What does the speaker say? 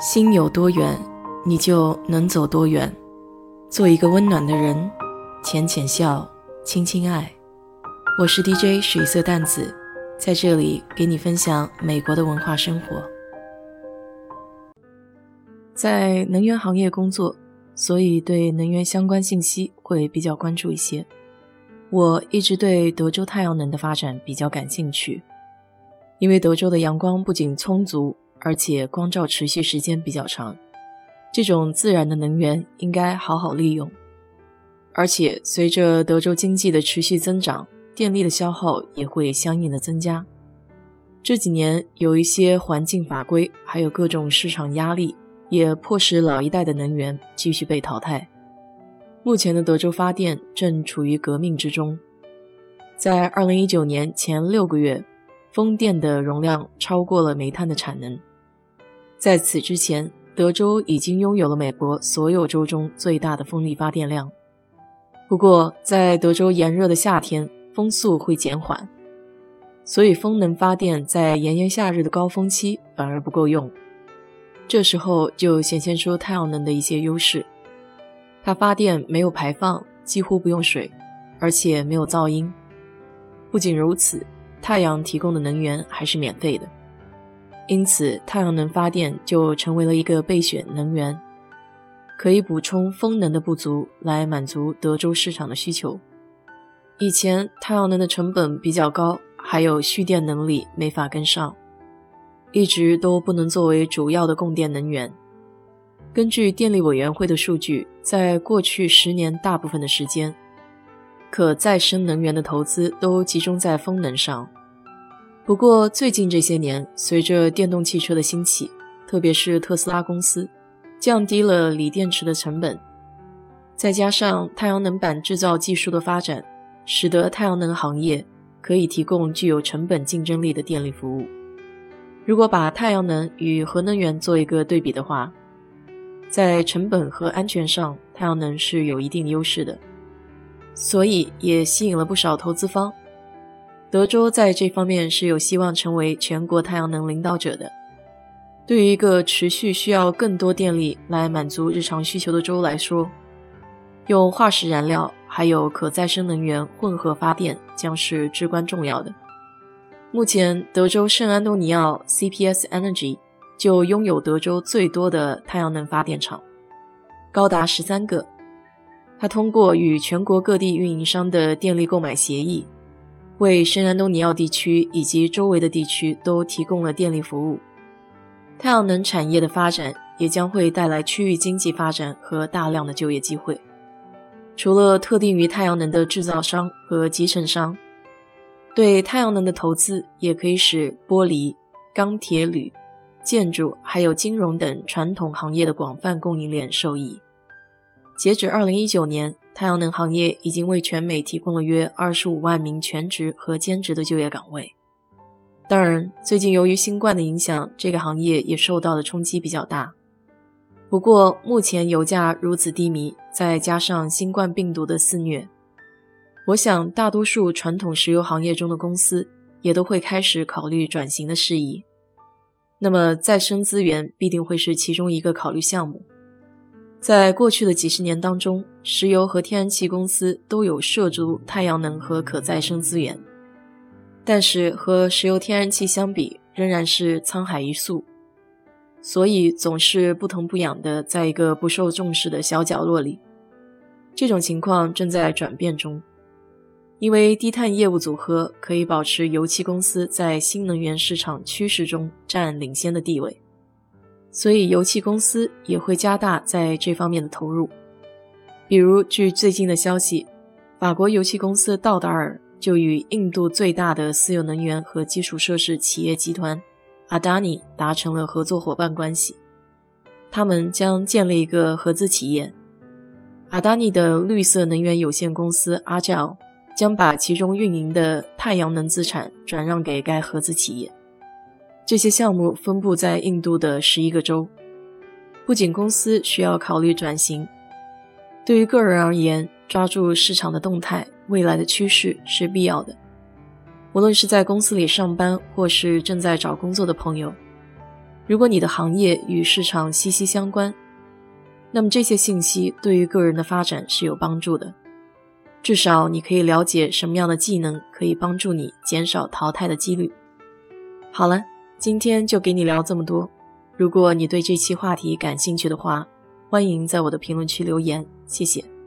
心有多远，你就能走多远。做一个温暖的人，浅浅笑，轻轻爱。我是 DJ 水色淡子，在这里给你分享美国的文化生活。在能源行业工作，所以对能源相关信息会比较关注一些。我一直对德州太阳能的发展比较感兴趣，因为德州的阳光不仅充足。而且光照持续时间比较长，这种自然的能源应该好好利用。而且随着德州经济的持续增长，电力的消耗也会相应的增加。这几年有一些环境法规，还有各种市场压力，也迫使老一代的能源继续被淘汰。目前的德州发电正处于革命之中，在2019年前六个月，风电的容量超过了煤炭的产能。在此之前，德州已经拥有了美国所有州中最大的风力发电量。不过，在德州炎热的夏天，风速会减缓，所以风能发电在炎炎夏日的高峰期反而不够用。这时候就显现出太阳能的一些优势：它发电没有排放，几乎不用水，而且没有噪音。不仅如此，太阳提供的能源还是免费的。因此，太阳能发电就成为了一个备选能源，可以补充风能的不足，来满足德州市场的需求。以前太阳能的成本比较高，还有蓄电能力没法跟上，一直都不能作为主要的供电能源。根据电力委员会的数据，在过去十年大部分的时间，可再生能源的投资都集中在风能上。不过，最近这些年，随着电动汽车的兴起，特别是特斯拉公司降低了锂电池的成本，再加上太阳能板制造技术的发展，使得太阳能行业可以提供具有成本竞争力的电力服务。如果把太阳能与核能源做一个对比的话，在成本和安全上，太阳能是有一定优势的，所以也吸引了不少投资方。德州在这方面是有希望成为全国太阳能领导者的。对于一个持续需要更多电力来满足日常需求的州来说，用化石燃料还有可再生能源混合发电将是至关重要的。目前，德州圣安东尼奥 CPS Energy 就拥有德州最多的太阳能发电厂，高达十三个。它通过与全国各地运营商的电力购买协议。为圣安东尼奥地区以及周围的地区都提供了电力服务。太阳能产业的发展也将会带来区域经济发展和大量的就业机会。除了特定于太阳能的制造商和集成商，对太阳能的投资也可以使玻璃、钢铁、铝、建筑还有金融等传统行业的广泛供应链受益。截止二零一九年。太阳能行业已经为全美提供了约二十五万名全职和兼职的就业岗位。当然，最近由于新冠的影响，这个行业也受到的冲击比较大。不过，目前油价如此低迷，再加上新冠病毒的肆虐，我想大多数传统石油行业中的公司也都会开始考虑转型的事宜。那么，再生资源必定会是其中一个考虑项目。在过去的几十年当中，石油和天然气公司都有涉足太阳能和可再生资源，但是和石油、天然气相比，仍然是沧海一粟，所以总是不疼不痒的，在一个不受重视的小角落里。这种情况正在转变中，因为低碳业务组合可以保持油气公司在新能源市场趋势中占领先的地位。所以，油气公司也会加大在这方面的投入。比如，据最近的消息，法国油气公司道达尔就与印度最大的私有能源和基础设施企业集团阿达尼达成了合作伙伴关系。他们将建立一个合资企业，阿达尼的绿色能源有限公司阿焦将把其中运营的太阳能资产转让给该合资企业。这些项目分布在印度的十一个州。不仅公司需要考虑转型，对于个人而言，抓住市场的动态、未来的趋势是必要的。无论是在公司里上班，或是正在找工作的朋友，如果你的行业与市场息息相关，那么这些信息对于个人的发展是有帮助的。至少你可以了解什么样的技能可以帮助你减少淘汰的几率。好了，今天就给你聊这么多。如果你对这期话题感兴趣的话，欢迎在我的评论区留言，谢谢。